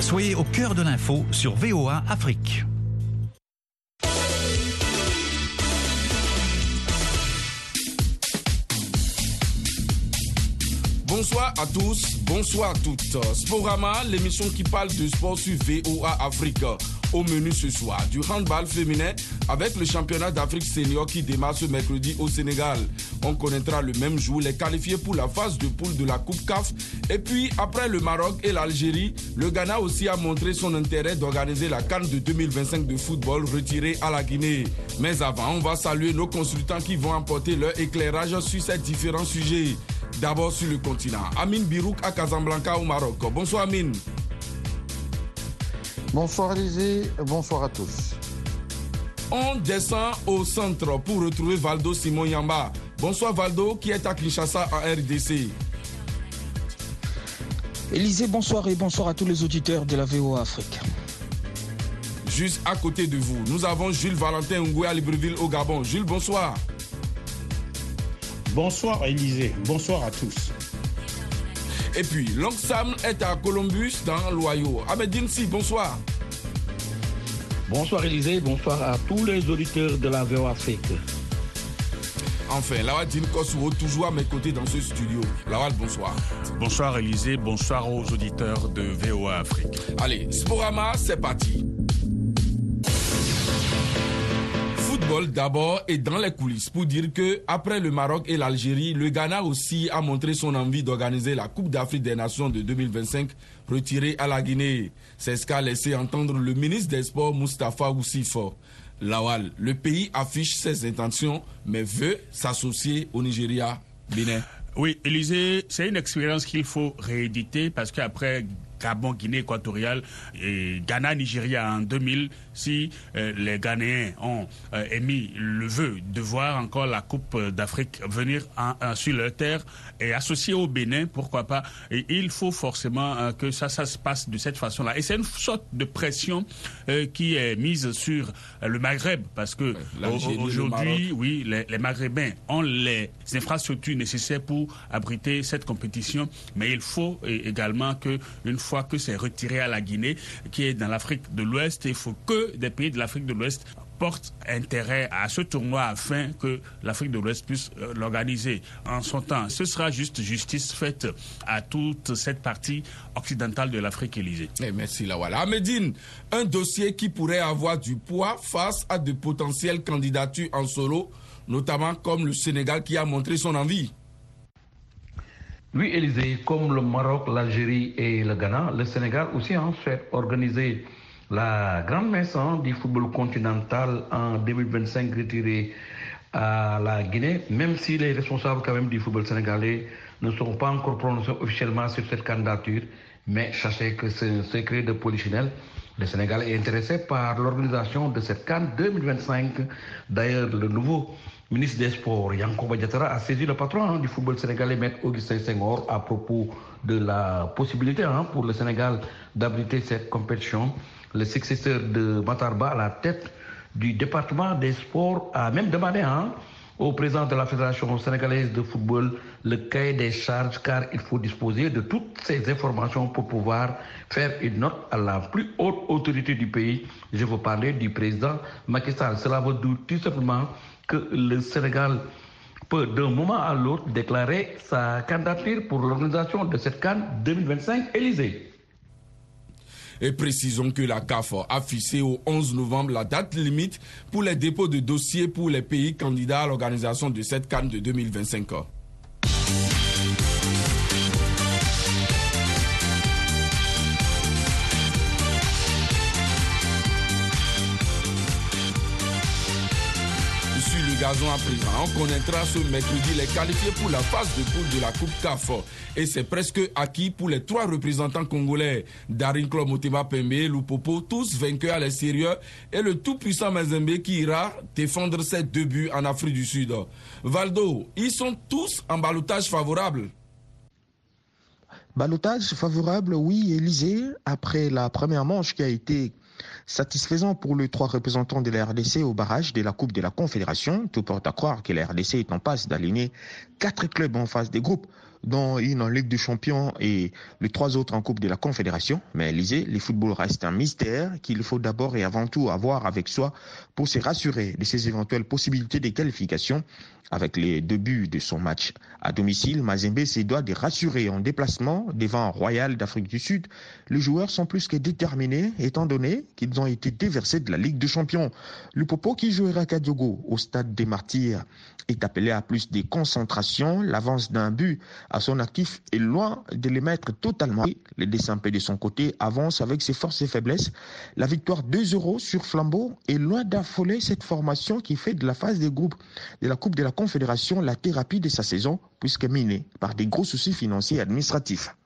Soyez au cœur de l'info sur VOA Afrique. Bonsoir à tous, bonsoir à toutes. Sporama, l'émission qui parle de sport sur VOA Afrique. Au menu ce soir, du handball féminin avec le championnat d'Afrique senior qui démarre ce mercredi au Sénégal. On connaîtra le même jour les qualifiés pour la phase de poule de la Coupe CAF. Et puis, après le Maroc et l'Algérie, le Ghana aussi a montré son intérêt d'organiser la Cannes de 2025 de football retirée à la Guinée. Mais avant, on va saluer nos consultants qui vont apporter leur éclairage sur ces différents sujets. D'abord sur le continent. Amine Birouk à Casablanca au Maroc. Bonsoir Amine. Bonsoir Lisée, bonsoir à tous. On descend au centre pour retrouver Valdo Simon Yamba. Bonsoir Valdo qui est à Kinshasa en RDC. Élisée, bonsoir et bonsoir à tous les auditeurs de la VOA Afrique. Juste à côté de vous, nous avons Jules Valentin Ngoué à Libreville au Gabon. Jules, bonsoir. Bonsoir Élisée, bonsoir à tous. Et puis, Long Sam est à Columbus dans l'Ohio. Ahmed Si, bonsoir. Bonsoir Élisée, bonsoir à tous les auditeurs de la VOA Afrique. Enfin, Lawadine Kosovo, toujours à mes côtés dans ce studio. Lawad, bonsoir. Bonsoir Élisée, bonsoir aux auditeurs de VOA Afrique. Allez, Sporama, c'est parti. D'abord et dans les coulisses pour dire que après le Maroc et l'Algérie, le Ghana aussi a montré son envie d'organiser la Coupe d'Afrique des Nations de 2025 retirée à la Guinée. C'est ce qu'a laissé entendre le ministre des Sports Mustafa Oussifo. Lawal, le pays affiche ses intentions mais veut s'associer au Nigeria, Bénin. Oui, Élysée, c'est une expérience qu'il faut rééditer parce qu'après Gabon, Guinée équatoriale et Ghana, Nigeria en 2000, si euh, les Ghanéens ont euh, émis le vœu de voir encore la Coupe d'Afrique venir en, sur leur terre et associée au Bénin, pourquoi pas. Et il faut forcément euh, que ça, ça se passe de cette façon-là. Et c'est une sorte de pression qui est mise sur le Maghreb parce que aujourd'hui, oui, les, les Maghrébins ont les infrastructures nécessaires pour abriter cette compétition, mais il faut également que une fois que c'est retiré à la Guinée, qui est dans l'Afrique de l'Ouest, il faut que des pays de l'Afrique de l'Ouest portent intérêt à ce tournoi afin que l'Afrique de l'Ouest puisse euh, l'organiser en son temps. Ce sera juste justice faite à toute cette partie occidentale de l'Afrique élysée. Eh, merci Lawala. Medine, un dossier qui pourrait avoir du poids face à de potentielles candidatures en solo, notamment comme le Sénégal qui a montré son envie. Oui, Élysée, comme le Maroc, l'Algérie et le Ghana, le Sénégal aussi en fait organiser la grande messe du football continental en 2025 retirée à la Guinée, même si les responsables quand même du football sénégalais ne sont pas encore prononcés officiellement sur cette candidature, mais sachez que c'est un secret de polichinelle. Le Sénégal est intéressé par l'organisation de cette CAN 2025. D'ailleurs, le nouveau ministre des Sports, Yanko Diatara, a saisi le patron hein, du football sénégalais, Maître Augustin Senghor, à propos de la possibilité hein, pour le Sénégal d'abriter cette compétition le successeur de Matarba à la tête du département des sports a même demandé hein, au président de la Fédération sénégalaise de football le cahier des charges car il faut disposer de toutes ces informations pour pouvoir faire une note à la plus haute autorité du pays. Je veux parler du président Macky Sall. Cela veut dire tout simplement que le Sénégal peut d'un moment à l'autre déclarer sa candidature pour l'organisation de cette CAN 2025 Élysée. Et précisons que la CAF a fixé au 11 novembre la date limite pour les dépôts de dossiers pour les pays candidats à l'organisation de cette Cannes de 2025. À présent. On connaîtra ce mercredi les qualifiés pour la phase de poule de la Coupe CAF. Et c'est presque acquis pour les trois représentants congolais. Darin Motema Pembe, Lupopo, tous vainqueurs à l'extérieur. Et le tout-puissant Mazembe qui ira défendre ses deux buts en Afrique du Sud. Valdo, ils sont tous en balotage favorable. Balotage favorable, oui, Élysée, après la première manche qui a été satisfaisant pour les trois représentants de la RDC au barrage de la Coupe de la Confédération. Tout porte à croire que la RDC est en passe d'aligner quatre clubs en phase des groupes dont une en Ligue des Champions et les trois autres en Coupe de la Confédération. Mais lisez, le football reste un mystère qu'il faut d'abord et avant tout avoir avec soi pour se rassurer de ses éventuelles possibilités de qualification. Avec les deux buts de son match à domicile, Mazembe se doit de rassurer en déplacement devant Royal d'Afrique du Sud. Les joueurs sont plus que déterminés étant donné qu'ils ont été déversés de la Ligue des Champions. Le Popo qui jouera Kadiogo au stade des Martyrs est appelé à plus de concentration. L'avance d'un but à son actif est loin de les mettre totalement. Les dessins de son côté avance avec ses forces et faiblesses. La victoire 2-0 sur Flambeau est loin d'affoler cette formation qui fait de la phase des groupes de la Coupe de la Confédération la thérapie de sa saison, puisque minée par des gros soucis financiers et administratifs.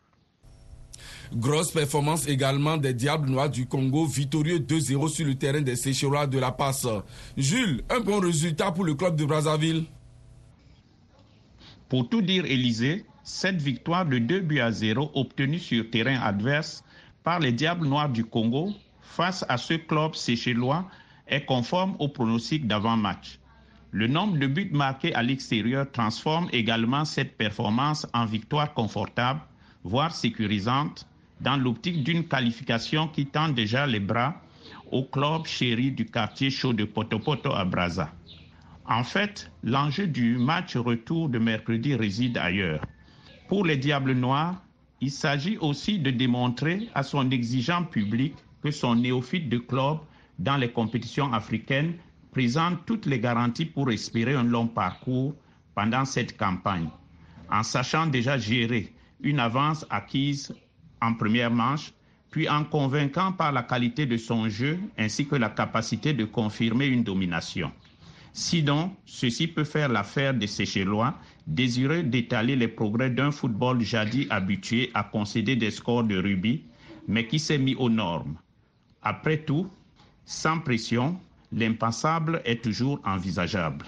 Grosse performance également des Diables Noirs du Congo, victorieux 2-0 sur le terrain des Sécherois de la Passe. Jules, un bon résultat pour le club de Brazzaville Pour tout dire, Élysée, cette victoire de 2 buts à 0 obtenue sur terrain adverse par les Diables Noirs du Congo face à ce club séchellois est conforme au pronostic d'avant-match. Le nombre de buts marqués à l'extérieur transforme également cette performance en victoire confortable, voire sécurisante, dans l'optique d'une qualification qui tend déjà les bras au club chéri du quartier chaud de Potopoto à Brazza. En fait, l'enjeu du match retour de mercredi réside ailleurs. Pour les Diables Noirs, il s'agit aussi de démontrer à son exigeant public que son néophyte de club dans les compétitions africaines présente toutes les garanties pour espérer un long parcours pendant cette campagne, en sachant déjà gérer une avance acquise en première manche, puis en convainquant par la qualité de son jeu ainsi que la capacité de confirmer une domination. Sinon, ceci peut faire l'affaire de ces Chélois, désireux d'étaler les progrès d'un football jadis habitué à concéder des scores de rubis, mais qui s'est mis aux normes. Après tout, sans pression, l'impassable est toujours envisageable.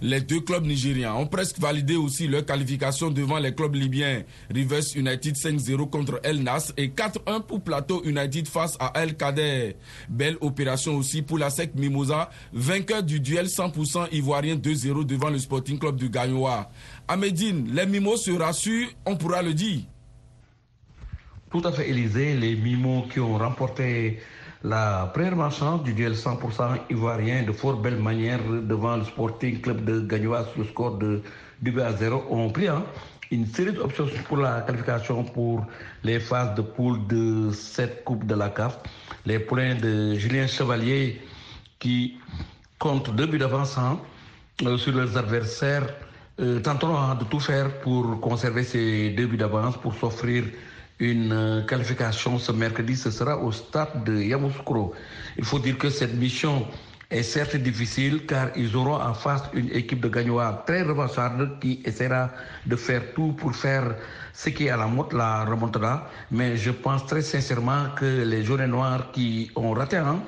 Les deux clubs nigériens ont presque validé aussi leur qualification devant les clubs libyens. Rivers United 5-0 contre El Nas et 4-1 pour Plateau United face à El Kader. Belle opération aussi pour la SEC Mimosa, vainqueur du duel 100% ivoirien 2-0 devant le Sporting Club du Gagnoa. À Médine, les Mimos se rassurent, on pourra le dire. Tout à fait, Élysée, les Mimos qui ont remporté la première marchande du duel 100% ivoirien de fort belle manière devant le Sporting Club de Gagnoa sur le score de 2 à 0 ont pris hein, une série d'options pour la qualification pour les phases de poule de cette Coupe de la CAF. Les points de Julien Chevalier qui comptent deux buts d'avance hein, euh, sur leurs adversaires euh, tenteront hein, de tout faire pour conserver ces deux buts d'avance pour s'offrir une euh, qualification ce mercredi, ce sera au stade de Yamoussoukro. Il faut dire que cette mission est certes difficile car ils auront en face une équipe de Gagnois très revancharde qui essaiera de faire tout pour faire ce qui est à la mode, la remontera. Mais je pense très sincèrement que les jaunes noirs qui ont raté hein,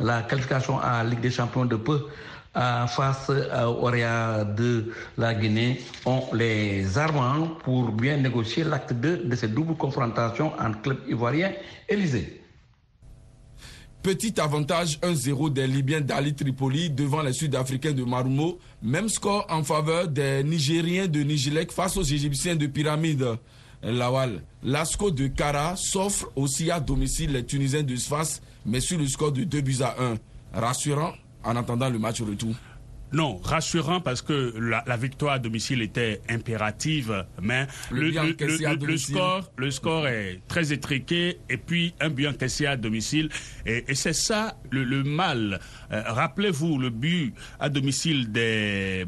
la qualification à Ligue des champions de peu face au Orea de la Guinée ont les armes pour bien négocier l'acte 2 de cette double confrontation entre club ivoirien et. Petit avantage 1-0 des Libyens d'Ali Tripoli devant les Sud-Africains de Marumo. Même score en faveur des Nigériens de Nigilek face aux Égyptiens de Pyramide. Lawal, l'ASCO de Kara s'offre aussi à domicile les Tunisiens de Sfas, mais sur le score de 2 buts à 1. Rassurant en attendant le match retour non, rassurant parce que la, victoire à domicile était impérative, mais le, score, le score est très étriqué et puis un but encaissé à domicile. Et, c'est ça le, mal. Euh, rappelez-vous le but à domicile des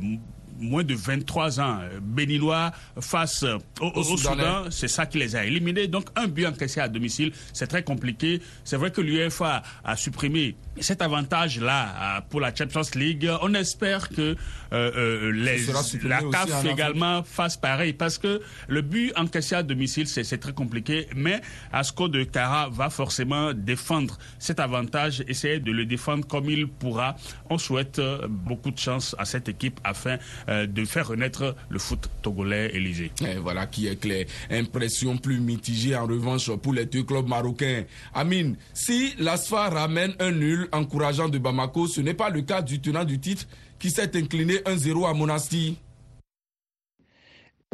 moins de 23 ans béninois face au, Soudan, c'est ça qui les a éliminés. Donc un but encaissé à domicile, c'est très compliqué. C'est vrai que l'UEFA a supprimé cet avantage-là euh, pour la Champions League. On espère que euh, euh, les, la CAF également fasse pareil parce que le but encaissé à domicile, c'est très compliqué. Mais Asco de Cara va forcément défendre cet avantage, essayer de le défendre comme il pourra. On souhaite beaucoup de chance à cette équipe afin de faire renaître le foot togolais Élysée. Et voilà qui est clair. Impression plus mitigée en revanche pour les deux clubs marocains. Amine, si l'ASFA ramène un nul encourageant de Bamako, ce n'est pas le cas du tenant du titre qui s'est incliné 1-0 à Monastir.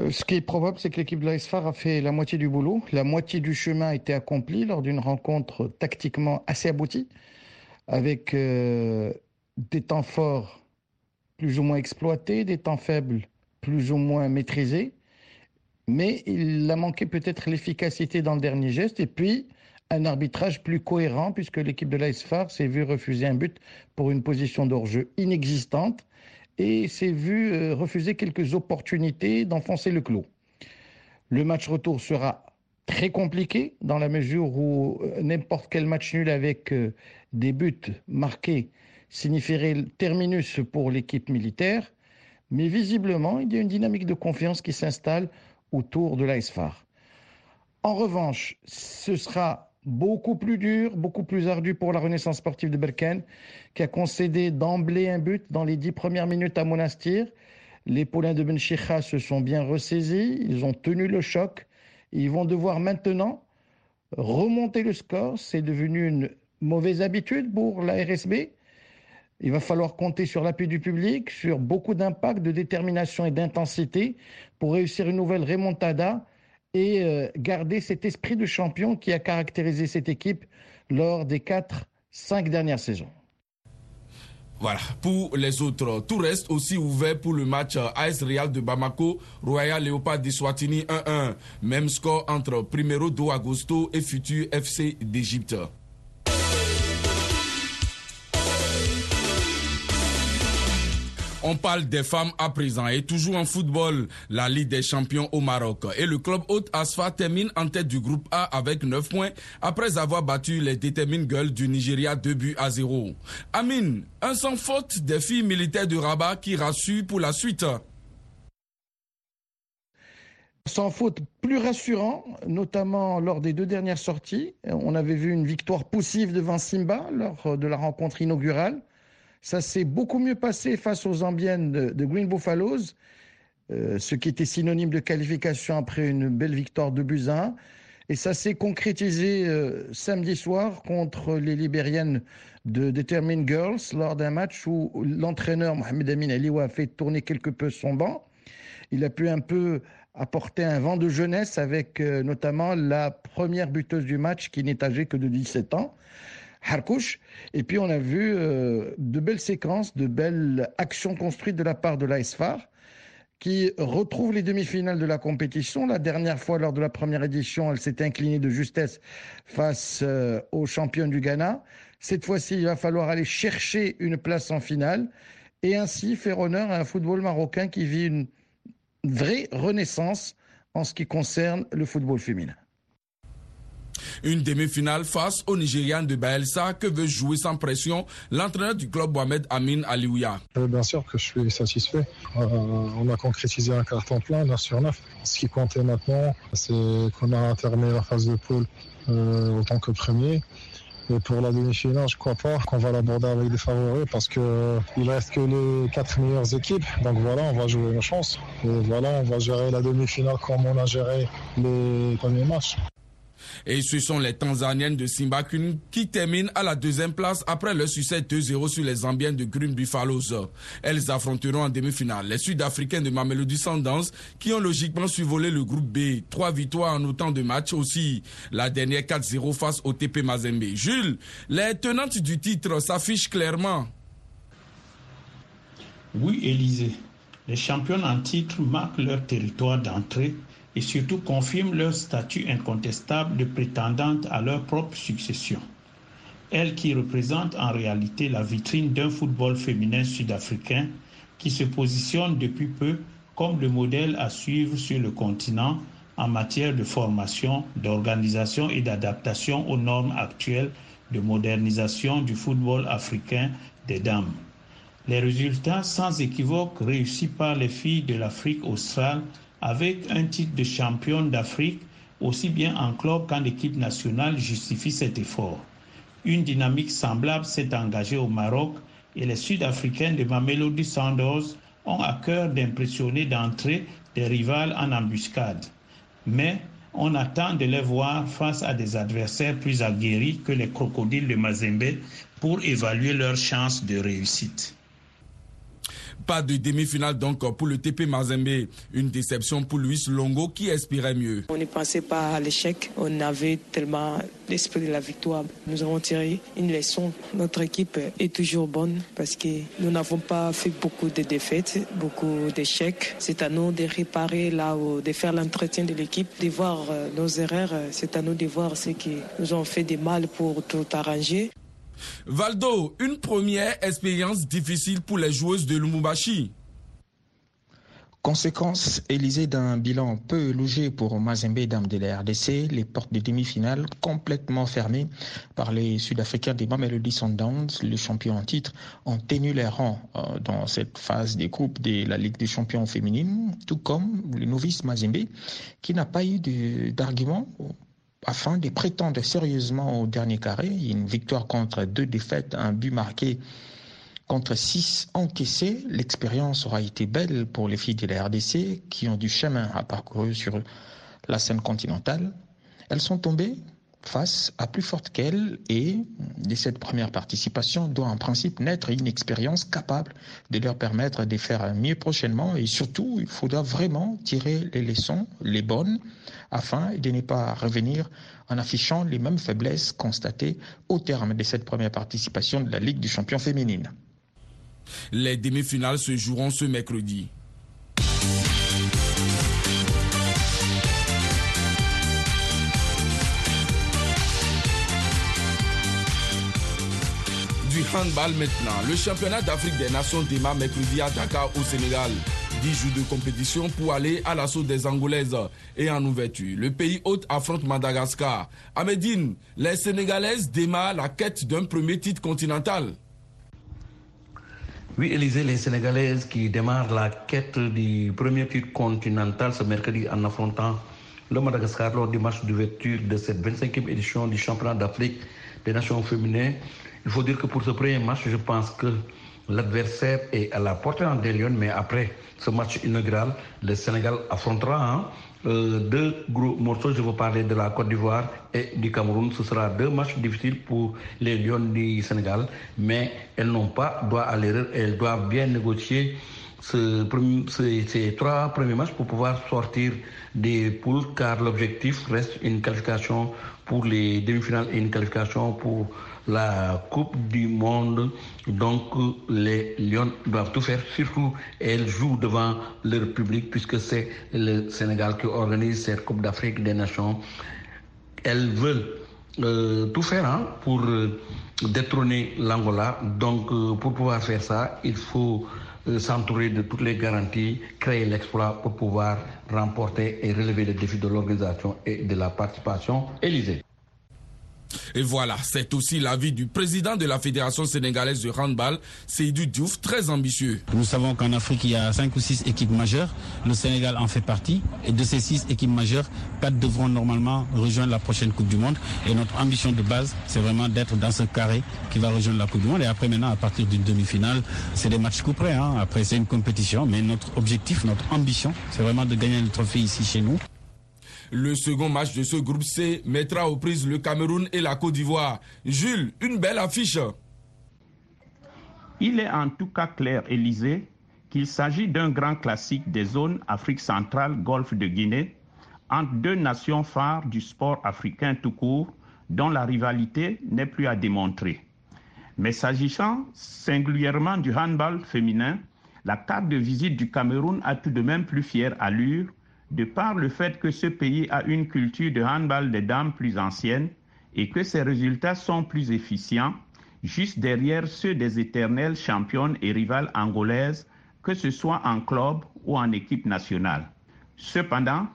Euh, ce qui est probable, c'est que l'équipe de l'ASFAR a fait la moitié du boulot. La moitié du chemin a été accomplie lors d'une rencontre tactiquement assez aboutie, avec euh, des temps forts plus ou moins exploités, des temps faibles plus ou moins maîtrisés. Mais il a manqué peut-être l'efficacité dans le dernier geste et puis un arbitrage plus cohérent puisque l'équipe de l'ASFAR s'est vue refuser un but pour une position d'hors-jeu inexistante et s'est vu euh, refuser quelques opportunités d'enfoncer le clou. Le match retour sera très compliqué dans la mesure où euh, n'importe quel match nul avec euh, des buts marqués signifierait terminus pour l'équipe militaire, mais visiblement, il y a une dynamique de confiance qui s'installe autour de l'ASFAR. En revanche, ce sera beaucoup plus dur, beaucoup plus ardu pour la Renaissance sportive de Berken, qui a concédé d'emblée un but dans les dix premières minutes à Monastir. Les Paulins de Benchicha se sont bien ressaisis, ils ont tenu le choc. Ils vont devoir maintenant remonter le score. C'est devenu une mauvaise habitude pour la RSB. Il va falloir compter sur l'appui du public, sur beaucoup d'impact, de détermination et d'intensité pour réussir une nouvelle remontada et euh, garder cet esprit de champion qui a caractérisé cette équipe lors des quatre, cinq dernières saisons. Voilà, pour les autres, tout reste aussi ouvert pour le match AS Real de Bamako, Royal Léopard de Swatini 1-1. Même score entre Primero do Agosto et Futur FC d'Égypte. On parle des femmes à présent et toujours en football, la Ligue des champions au Maroc. Et le club Haute Asfa termine en tête du groupe A avec 9 points après avoir battu les Determine Girls du Nigeria 2 buts à 0. Amine, un sans faute des filles militaires de Rabat qui rassure pour la suite. Sans faute, plus rassurant, notamment lors des deux dernières sorties. On avait vu une victoire poussive devant Simba lors de la rencontre inaugurale. Ça s'est beaucoup mieux passé face aux Zambiennes de, Green Buffaloes, euh, ce qui était synonyme de qualification après une belle victoire de Buzyn. Et ça s'est concrétisé euh, samedi soir contre les Libériennes de Determined Girls lors d'un match où l'entraîneur Mohamed Amin Aliwa a fait tourner quelque peu son banc. Il a pu un peu apporter un vent de jeunesse avec euh, notamment la première buteuse du match qui n'est âgée que de 17 ans. Harkouch. Et puis on a vu euh, de belles séquences, de belles actions construites de la part de l'ASFAR qui retrouve les demi-finales de la compétition. La dernière fois, lors de la première édition, elle s'est inclinée de justesse face euh, aux champions du Ghana. Cette fois-ci, il va falloir aller chercher une place en finale et ainsi faire honneur à un football marocain qui vit une vraie renaissance en ce qui concerne le football féminin. Une demi-finale face au Nigérian de Baelsa que veut jouer sans pression l'entraîneur du club Mohamed Amin Aliouya. Euh, bien sûr que je suis satisfait. Euh, on a concrétisé un carton plein, 9 sur 9. Ce qui comptait maintenant, c'est qu'on a terminé la phase de poule euh, autant que premier. Et pour la demi-finale, je crois pas qu'on va l'aborder avec des favoris parce que il reste que les quatre meilleures équipes. Donc voilà, on va jouer nos chances. Et voilà, on va gérer la demi-finale comme on a géré les premiers matchs. Et ce sont les Tanzaniennes de Simbakun qui terminent à la deuxième place après leur succès 2-0 sur les Zambiennes de Green Buffaloes. Elles affronteront en demi-finale les Sud-Africains de Mamelody Sundowns qui ont logiquement survolé le groupe B. Trois victoires en autant de matchs aussi. La dernière 4-0 face au TP Mazembe. Jules, les tenantes du titre s'affichent clairement. Oui, Élisée. Les champions en titre marquent leur territoire d'entrée et surtout confirment leur statut incontestable de prétendante à leur propre succession. Elles qui représentent en réalité la vitrine d'un football féminin sud-africain qui se positionne depuis peu comme le modèle à suivre sur le continent en matière de formation, d'organisation et d'adaptation aux normes actuelles de modernisation du football africain des dames. Les résultats sans équivoque réussis par les filles de l'Afrique australe avec un titre de championne d'Afrique, aussi bien en club qu'en équipe nationale, justifie cet effort. Une dynamique semblable s'est engagée au Maroc et les Sud-Africains de Mamelody Sanders ont à cœur d'impressionner d'entrée des rivales en embuscade. Mais on attend de les voir face à des adversaires plus aguerris que les crocodiles de Mazembe pour évaluer leurs chances de réussite. Pas de demi-finale donc pour le TP Mazembe. Une déception pour Luis Longo qui espérait mieux. On ne pensait pas à l'échec. On avait tellement l'esprit de la victoire. Nous avons tiré une leçon. Notre équipe est toujours bonne parce que nous n'avons pas fait beaucoup de défaites, beaucoup d'échecs. C'est à nous de réparer là ou de faire l'entretien de l'équipe, de voir euh, nos erreurs. C'est à nous de voir ce qui nous ont fait de mal pour tout arranger. Valdo, une première expérience difficile pour les joueuses de Lumumbashi. Conséquence, Élysée d'un bilan peu logé pour Mazembe Dame de la RDC, les portes de demi-finale complètement fermées par les Sud-Africains des Mamelody Sundowns, les champions en titre, ont tenu les rangs euh, dans cette phase des groupes de la Ligue des champions féminines, tout comme le novice Mazembe, qui n'a pas eu d'argument afin de prétendre sérieusement au dernier carré. Une victoire contre deux défaites, un but marqué contre six encaissés. L'expérience aura été belle pour les filles de la RDC qui ont du chemin à parcourir sur la scène continentale. Elles sont tombées face à plus forte qu'elles et de cette première participation doit en principe naître une expérience capable de leur permettre de faire mieux prochainement et surtout il faudra vraiment tirer les leçons, les bonnes, afin de ne pas revenir en affichant les mêmes faiblesses constatées au terme de cette première participation de la Ligue du champion féminine. Les demi-finales se joueront ce mercredi. Maintenant. Le championnat d'Afrique des Nations démarre mercredi à Dakar au Sénégal. 10 jours de compétition pour aller à l'assaut des Angolaises. Et en ouverture, le pays hôte affronte Madagascar. À les Sénégalaises démarrent la quête d'un premier titre continental. Oui, Élisée, les Sénégalaises qui démarrent la quête du premier titre continental ce mercredi en affrontant le Madagascar lors du match d'ouverture de cette 25e édition du championnat d'Afrique des Nations féminines. Il faut dire que pour ce premier match, je pense que l'adversaire est à la portée des Lions, mais après ce match inaugural, le Sénégal affrontera hein, euh, deux gros morceaux. Je veux parler de la Côte d'Ivoire et du Cameroun. Ce sera deux matchs difficiles pour les Lions du Sénégal, mais elles n'ont pas droit à l'erreur. Elles doivent bien négocier ce, ces trois premiers matchs pour pouvoir sortir des poules, car l'objectif reste une qualification pour les demi-finales et une qualification pour la Coupe du Monde. Donc les Lions doivent tout faire, surtout elles jouent devant leur public puisque c'est le Sénégal qui organise cette Coupe d'Afrique des Nations. Elles veulent euh, tout faire hein, pour euh, détrôner l'Angola. Donc euh, pour pouvoir faire ça, il faut s'entourer de toutes les garanties, créer l'exploit pour pouvoir remporter et relever les défis de l'organisation et de la participation. Élysée. Et voilà, c'est aussi l'avis du président de la Fédération sénégalaise de handball, Seydou Diouf, très ambitieux. Nous savons qu'en Afrique, il y a cinq ou six équipes majeures. Le Sénégal en fait partie. Et de ces six équipes majeures, quatre devront normalement rejoindre la prochaine Coupe du Monde. Et notre ambition de base, c'est vraiment d'être dans ce carré qui va rejoindre la Coupe du Monde. Et après, maintenant, à partir d'une demi-finale, c'est des matchs couperés. Hein. Après, c'est une compétition. Mais notre objectif, notre ambition, c'est vraiment de gagner le trophée ici chez nous. Le second match de ce groupe C mettra aux prises le Cameroun et la Côte d'Ivoire. Jules, une belle affiche. Il est en tout cas clair, Élysée, qu'il s'agit d'un grand classique des zones Afrique centrale, Golfe de Guinée, entre deux nations phares du sport africain tout court, dont la rivalité n'est plus à démontrer. Mais s'agissant singulièrement du handball féminin, la carte de visite du Cameroun a tout de même plus fière allure de par le fait que ce pays a une culture de handball des dames plus ancienne et que ses résultats sont plus efficients, juste derrière ceux des éternelles championnes et rivales angolaises, que ce soit en club ou en équipe nationale. Cependant,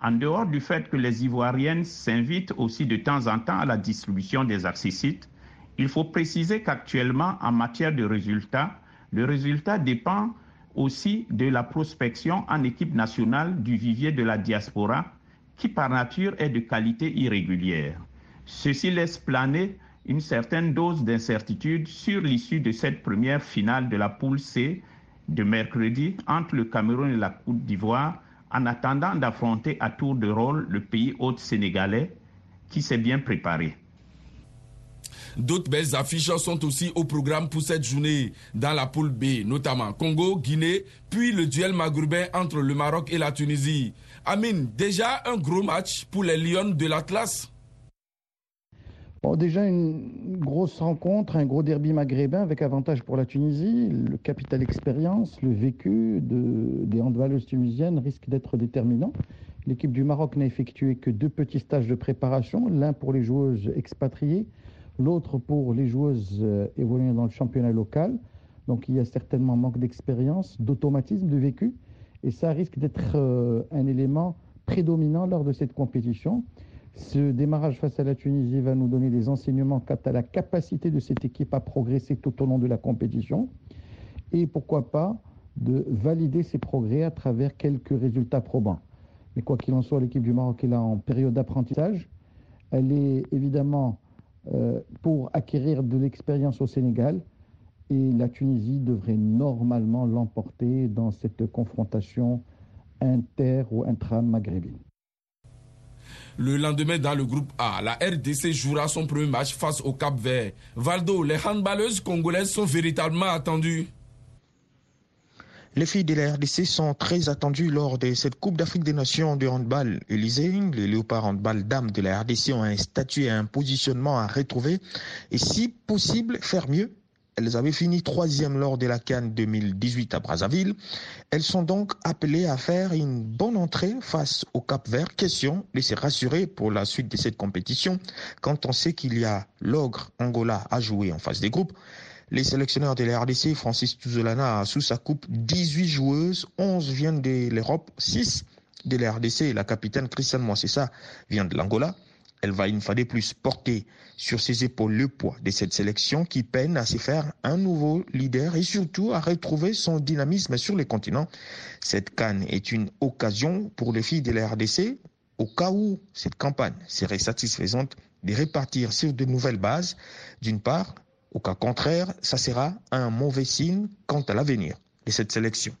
en dehors du fait que les Ivoiriennes s'invitent aussi de temps en temps à la distribution des accessites, il faut préciser qu'actuellement, en matière de résultats, le résultat dépend aussi de la prospection en équipe nationale du vivier de la diaspora, qui par nature est de qualité irrégulière. Ceci laisse planer une certaine dose d'incertitude sur l'issue de cette première finale de la poule C de mercredi entre le Cameroun et la Côte d'Ivoire, en attendant d'affronter à tour de rôle le pays hôte sénégalais qui s'est bien préparé. D'autres belles affiches sont aussi au programme pour cette journée dans la poule B, notamment Congo, Guinée, puis le duel maghrébin entre le Maroc et la Tunisie. Amine, déjà un gros match pour les Lions de l'Atlas déjà une grosse rencontre, un gros derby maghrébin avec avantage pour la Tunisie. Le capital expérience, le vécu de, des handballeuses tunisiennes risque d'être déterminant. L'équipe du Maroc n'a effectué que deux petits stages de préparation, l'un pour les joueuses expatriées, l'autre pour les joueuses euh, évoluant dans le championnat local. Donc il y a certainement manque d'expérience, d'automatisme, de vécu, et ça risque d'être euh, un élément prédominant lors de cette compétition. Ce démarrage face à la Tunisie va nous donner des enseignements quant à la capacité de cette équipe à progresser tout au long de la compétition et pourquoi pas de valider ses progrès à travers quelques résultats probants. Mais quoi qu'il en soit, l'équipe du Maroc est là en période d'apprentissage. Elle est évidemment pour acquérir de l'expérience au Sénégal et la Tunisie devrait normalement l'emporter dans cette confrontation inter ou intra-maghrébine. Le lendemain, dans le groupe A, la RDC jouera son premier match face au Cap Vert. Valdo, les handballeuses congolaises sont véritablement attendues. Les filles de la RDC sont très attendues lors de cette Coupe d'Afrique des Nations de handball. Élysée, les léopards handball dames de la RDC ont un statut et un positionnement à retrouver et si possible faire mieux elles avaient fini troisième lors de la Cannes 2018 à Brazzaville. Elles sont donc appelées à faire une bonne entrée face au Cap Vert. Question de rassurer pour la suite de cette compétition quand on sait qu'il y a l'ogre Angola à jouer en face des groupes. Les sélectionneurs de la RDC, Francis Tuzolana a sous sa coupe 18 joueuses, 11 viennent de l'Europe, 6 de la RDC. La capitaine Christiane Moissessa vient de l'Angola. Elle va une fois de plus porter sur ses épaules le poids de cette sélection qui peine à se faire un nouveau leader et surtout à retrouver son dynamisme sur les continents. Cette canne est une occasion pour les filles de la RDC, au cas où cette campagne serait satisfaisante, de répartir sur de nouvelles bases. D'une part, au cas contraire, ça sera un mauvais signe quant à l'avenir de cette sélection.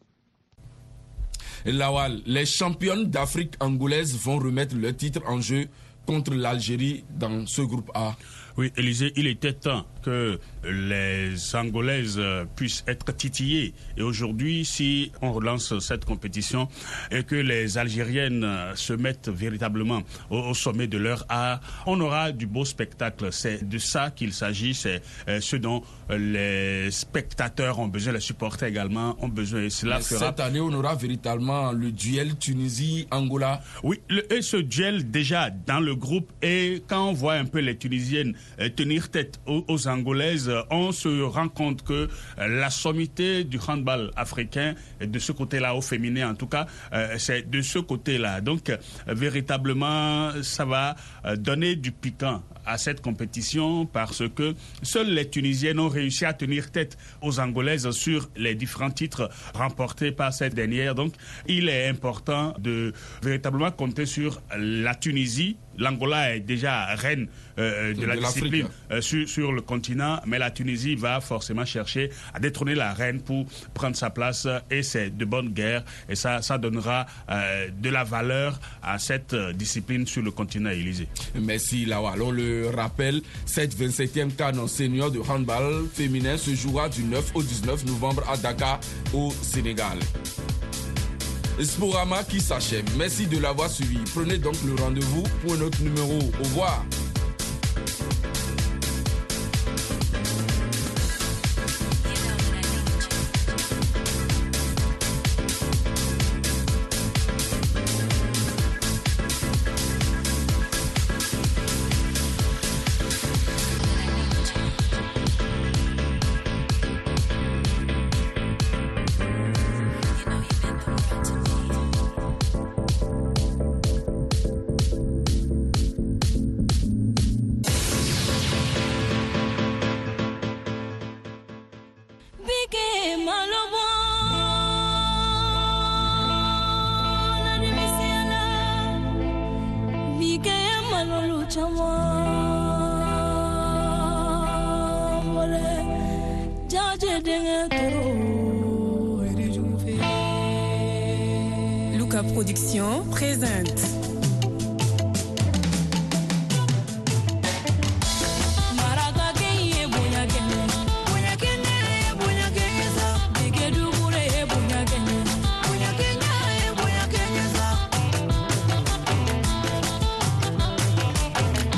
Lawal, les championnes d'Afrique angolaises vont remettre le titre en jeu contre l'Algérie dans ce groupe A. Oui, Élisée, il était temps que les Angolaises puissent être titillées. Et aujourd'hui, si on relance cette compétition et que les Algériennes se mettent véritablement au, sommet de leur art, on aura du beau spectacle. C'est de ça qu'il s'agit. C'est euh, ce dont les spectateurs ont besoin, les supporters également ont besoin. Et cela fera... Cette année, on aura véritablement le duel Tunisie-Angola. Oui, et ce duel déjà dans le groupe. Et quand on voit un peu les Tunisiennes tenir tête aux, Angolaises, on se rend compte que euh, la sommité du handball africain, de ce côté-là, au féminin en tout cas, euh, c'est de ce côté-là. Donc, véritablement, ça va donner du piquant à cette compétition parce que seules les Tunisiennes ont réussi à tenir tête aux Angolaises sur les différents titres remportés par cette dernière. Donc, il est important de véritablement compter sur la Tunisie. L'Angola est déjà reine euh, de, la, discipline euh, sur, le continent, mais la Tunisie va forcément chercher à détrôner la reine pour prendre sa place et c'est de bonne guerre et ça, ça donnera euh, de la valeur à cette discipline sur le continent Élysée. Merci Lawal. On le rappelle, cette 27e canon senior de handball féminin se jouera du 9 au 19 novembre à Dakar au Sénégal. Sporama qui s'achève. Merci de l'avoir suivi. Prenez donc le rendez-vous pour un autre numéro. Au revoir.